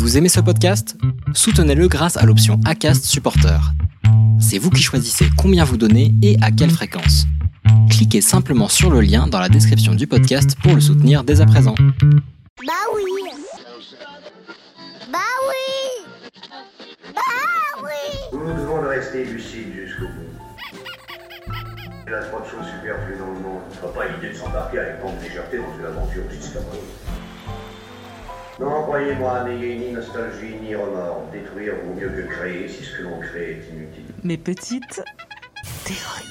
Vous aimez ce podcast? Soutenez-le grâce à l'option ACAST Supporter. C'est vous qui choisissez combien vous donnez et à quelle fréquence. Cliquez simplement sur le lien dans la description du podcast pour le soutenir dès à présent. Bah oui Bah oui Bah oui Nous nous devons de rester lucides jusqu'au bout. Il y a trop de choses superflues dans le monde. Ce pas l'idée de s'embarquer avec grande légèreté dans une aventure aussi scabreuse. Non, croyez-moi, n'ayez ni nostalgie ni remords. Détruire vaut mieux que créer si ce que l'on crée est inutile. mes petites théories.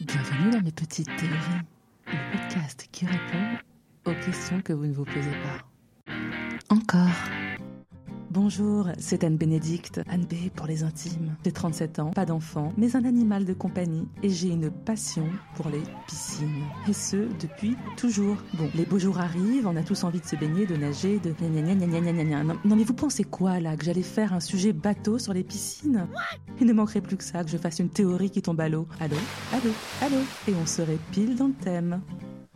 Bienvenue dans mes petites théories, le podcast qui répond aux questions que vous ne vous posez pas. Encore. Bonjour, c'est Anne Bénédicte, Anne B pour les intimes. J'ai 37 ans, pas d'enfant, mais un animal de compagnie et j'ai une passion pour les piscines. Et ce, depuis toujours. Bon, les beaux jours arrivent, on a tous envie de se baigner, de nager, de. Non, non mais vous pensez quoi là Que j'allais faire un sujet bateau sur les piscines? Il ne manquerait plus que ça, que je fasse une théorie qui tombe à l'eau. Allô? Allô? Allô? Et on serait pile dans le thème.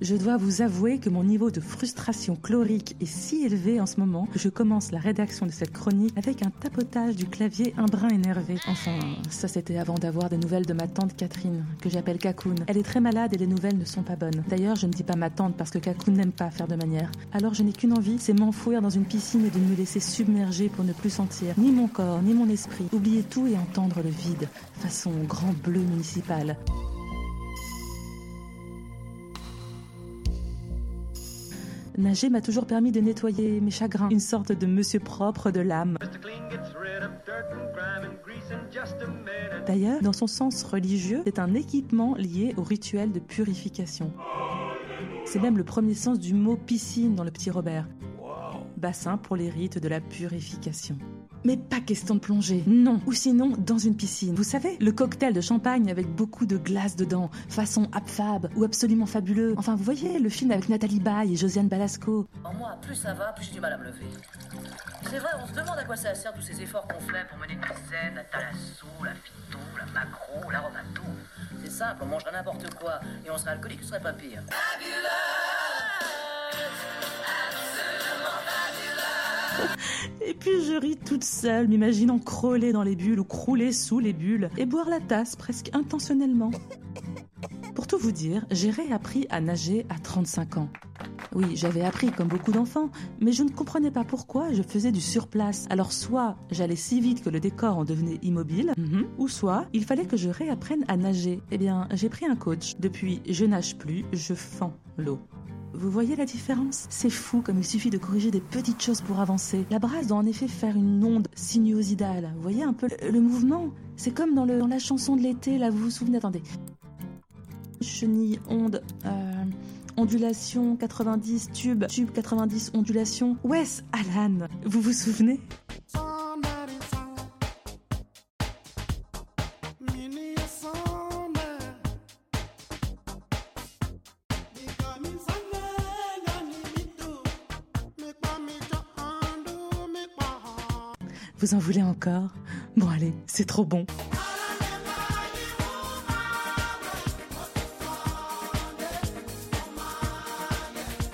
Je dois vous avouer que mon niveau de frustration chlorique est si élevé en ce moment que je commence la rédaction de cette chronique avec un tapotage du clavier un brin énervé. Enfin, ça c'était avant d'avoir des nouvelles de ma tante Catherine, que j'appelle Cacoun. Elle est très malade et les nouvelles ne sont pas bonnes. D'ailleurs, je ne dis pas ma tante parce que Cacoun n'aime pas faire de manière. Alors je n'ai qu'une envie, c'est m'enfouir dans une piscine et de me laisser submerger pour ne plus sentir ni mon corps, ni mon esprit. Oublier tout et entendre le vide, façon grand bleu municipal. Nager m'a toujours permis de nettoyer mes chagrins, une sorte de monsieur propre de l'âme. D'ailleurs, dans son sens religieux, c'est un équipement lié au rituel de purification. C'est même le premier sens du mot piscine dans le petit Robert. Bassin pour les rites de la purification. Mais pas question de plonger, non. Ou sinon, dans une piscine. Vous savez, le cocktail de champagne avec beaucoup de glace dedans, façon abfab ou absolument fabuleux. Enfin, vous voyez, le film avec Nathalie Baye et Josiane Balasco. En moi, plus ça va, plus j'ai du mal à me lever. C'est vrai, on se demande à quoi ça sert tous ces efforts qu'on fait pour mener une vie saine, la thalasso, la phyto, la macro, l'aromato. C'est simple, on mangerait n'importe quoi et on serait alcoolique, ce serait pas pire. Et puis je ris toute seule, m'imaginant crawler dans les bulles ou crouler sous les bulles et boire la tasse presque intentionnellement. Pour tout vous dire, j'ai réappris à nager à 35 ans. Oui, j'avais appris comme beaucoup d'enfants, mais je ne comprenais pas pourquoi je faisais du surplace. Alors soit j'allais si vite que le décor en devenait immobile, mhm, ou soit il fallait que je réapprenne à nager. Eh bien, j'ai pris un coach. Depuis, je nage plus, je fends l'eau. Vous voyez la différence? C'est fou comme il suffit de corriger des petites choses pour avancer. La brasse doit en effet faire une onde sinuosidale. Vous voyez un peu le, mouvement? C'est comme dans la chanson de l'été, là, vous vous souvenez? Attendez. Chenille, onde, euh, ondulation 90, tube, tube 90, ondulation. Wes Alan, vous vous souvenez? Vous en voulez encore? Bon allez, c'est trop bon.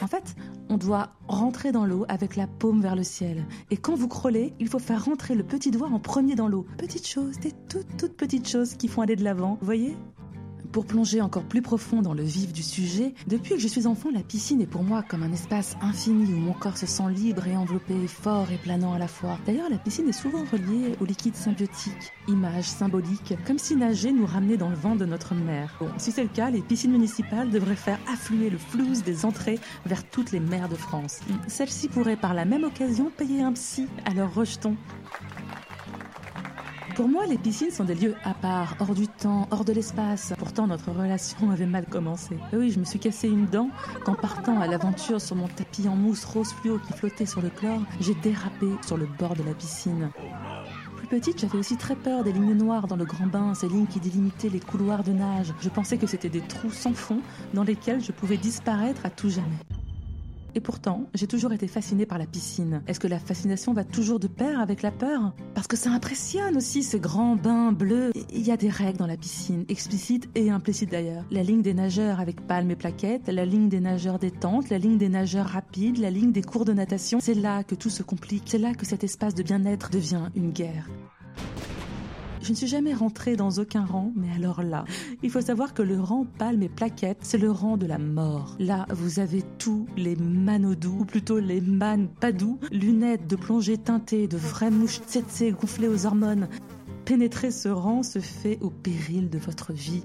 En fait, on doit rentrer dans l'eau avec la paume vers le ciel. Et quand vous crôlez, il faut faire rentrer le petit doigt en premier dans l'eau. Petites choses, des toutes toutes petites choses qui font aller de l'avant, voyez? Pour plonger encore plus profond dans le vif du sujet, depuis que je suis enfant, la piscine est pour moi comme un espace infini où mon corps se sent libre et enveloppé, fort et planant à la fois. D'ailleurs, la piscine est souvent reliée au liquide symbiotique, image symbolique, comme si nager nous ramenait dans le vent de notre mer. Bon, si c'est le cas, les piscines municipales devraient faire affluer le flouze des entrées vers toutes les mers de France. Celles-ci pourraient par la même occasion payer un psy, alors rejetons. Pour moi, les piscines sont des lieux à part, hors du temps, hors de l'espace. Pourtant, notre relation avait mal commencé. Oui, je me suis cassé une dent quand partant à l'aventure sur mon tapis en mousse rose fluo qui flottait sur le chlore, j'ai dérapé sur le bord de la piscine. Plus petite, j'avais aussi très peur des lignes noires dans le grand bain, ces lignes qui délimitaient les couloirs de nage. Je pensais que c'était des trous sans fond dans lesquels je pouvais disparaître à tout jamais. Et pourtant, j'ai toujours été fascinée par la piscine. Est-ce que la fascination va toujours de pair avec la peur? Parce que ça impressionne aussi ces grands bains bleus. Il y a des règles dans la piscine, explicites et implicites d'ailleurs. La ligne des nageurs avec palmes et plaquettes, la ligne des nageurs détente, la ligne des nageurs rapides, la ligne des cours de natation. C'est là que tout se complique. C'est là que cet espace de bien-être devient une guerre. Je ne suis jamais rentrée dans aucun rang, mais alors là, il faut savoir que le rang palme et plaquette, c'est le rang de la mort. Là, vous avez tous les manodous, ou plutôt les man pas doux, lunettes de plongée teintées, de vraies mouches tsetse gonflées aux hormones. Pénétrer ce rang se fait au péril de votre vie.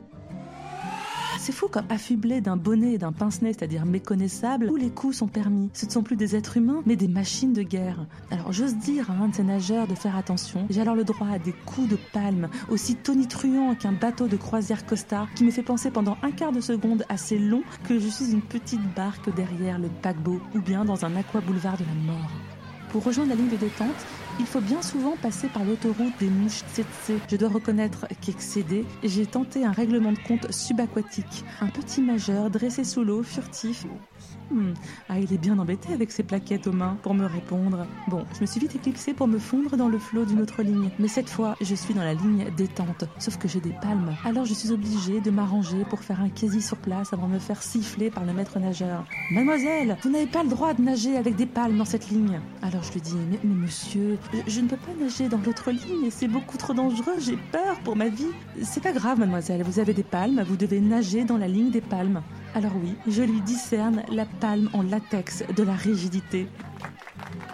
C'est fou comme affublé d'un bonnet et d'un pince-nez, c'est-à-dire méconnaissable, où les coups sont permis. Ce ne sont plus des êtres humains, mais des machines de guerre. Alors j'ose dire à un de ces nageurs de faire attention. J'ai alors le droit à des coups de palme, aussi tonitruants qu'un bateau de croisière Costa, qui me fait penser pendant un quart de seconde assez long que je suis une petite barque derrière le paquebot, ou bien dans un aqua boulevard de la mort. Pour rejoindre la ligne de détente, il faut bien souvent passer par l'autoroute des mouches tsetse. Je dois reconnaître qu'excédé, j'ai tenté un règlement de compte subaquatique. Un petit majeur dressé sous l'eau, furtif. Hmm. Ah, il est bien embêté avec ses plaquettes aux mains pour me répondre. Bon, je me suis vite éclipsée pour me fondre dans le flot d'une autre ligne. Mais cette fois, je suis dans la ligne détente. Sauf que j'ai des palmes. Alors je suis obligée de m'arranger pour faire un quasi sur place avant de me faire siffler par le maître nageur. Mademoiselle, vous n'avez pas le droit de nager avec des palmes dans cette ligne. Alors je lui dis, mais, monsieur, je, ne peux pas nager dans l'autre ligne c'est beaucoup trop dangereux. J'ai peur pour ma vie. C'est pas grave, mademoiselle. Vous avez des palmes. Vous devez nager dans la ligne des palmes. Alors oui, je lui discerne la palme en latex de la rigidité.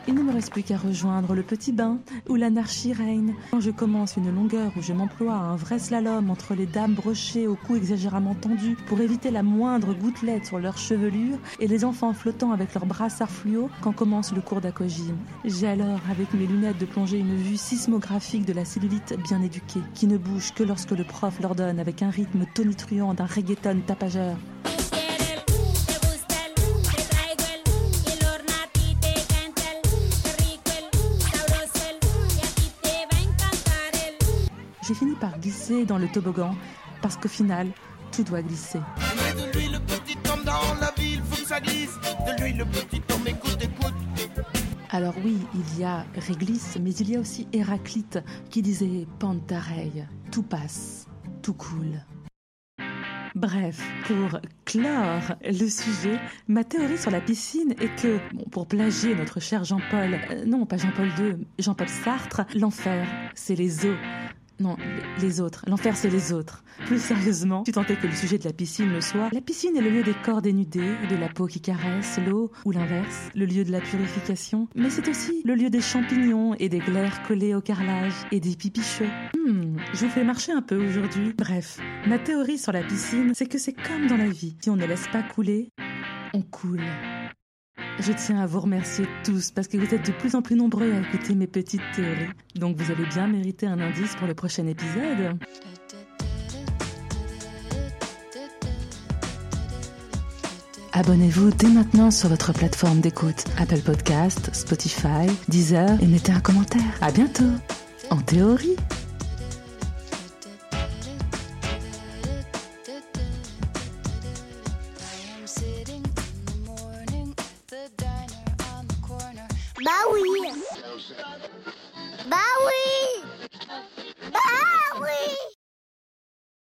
Il ne me reste plus qu'à rejoindre le petit bain où l'anarchie règne. Quand je commence une longueur où je m'emploie à un vrai slalom entre les dames brochées au cou exagérément tendu pour éviter la moindre gouttelette sur leur chevelure et les enfants flottant avec leurs brassards fluo quand commence le cours d'aquagym. J'ai alors avec mes lunettes de plongée une vue sismographique de la cellulite bien éduquée qui ne bouge que lorsque le prof leur donne avec un rythme tonitruant d'un reggaeton tapageur. J'ai fini par glisser dans le toboggan parce qu'au final, tout doit glisser. Mais de lui le petit homme dans la ville, faut que ça glisse. De lui le petit homme, écoute, écoute. Alors oui, il y a Réglisse, mais il y a aussi Héraclite qui disait Pantareille, tout passe, tout coule. Bref, pour clore le sujet, ma théorie sur la piscine est que, bon, pour plagier notre cher Jean-Paul, euh, non pas Jean-Paul II, Jean-Paul Sartre, l'enfer, c'est les eaux. Non, les- autres. L'enfer, c'est les autres. Plus sérieusement, tant est que le sujet de la piscine le soit, la piscine est le lieu des corps dénudés, de la peau qui caresse l'eau, ou l'inverse, le lieu de la purification. Mais c'est aussi le lieu des champignons et des glaires collées au carrelage et des pipicheux. Hmm, je vous fais marcher un peu aujourd'hui. Bref, ma théorie sur la piscine, c'est que c'est comme dans la vie. Si on ne laisse pas couler, on coule. Je tiens à vous remercier tous parce que vous êtes de plus en plus nombreux à écouter mes petites théories. Donc vous avez bien mérité un indice pour le prochain épisode. Abonnez-vous dès maintenant sur votre plateforme d'écoute Apple Podcast, Spotify, Deezer et mettez un commentaire. À bientôt. En théorie.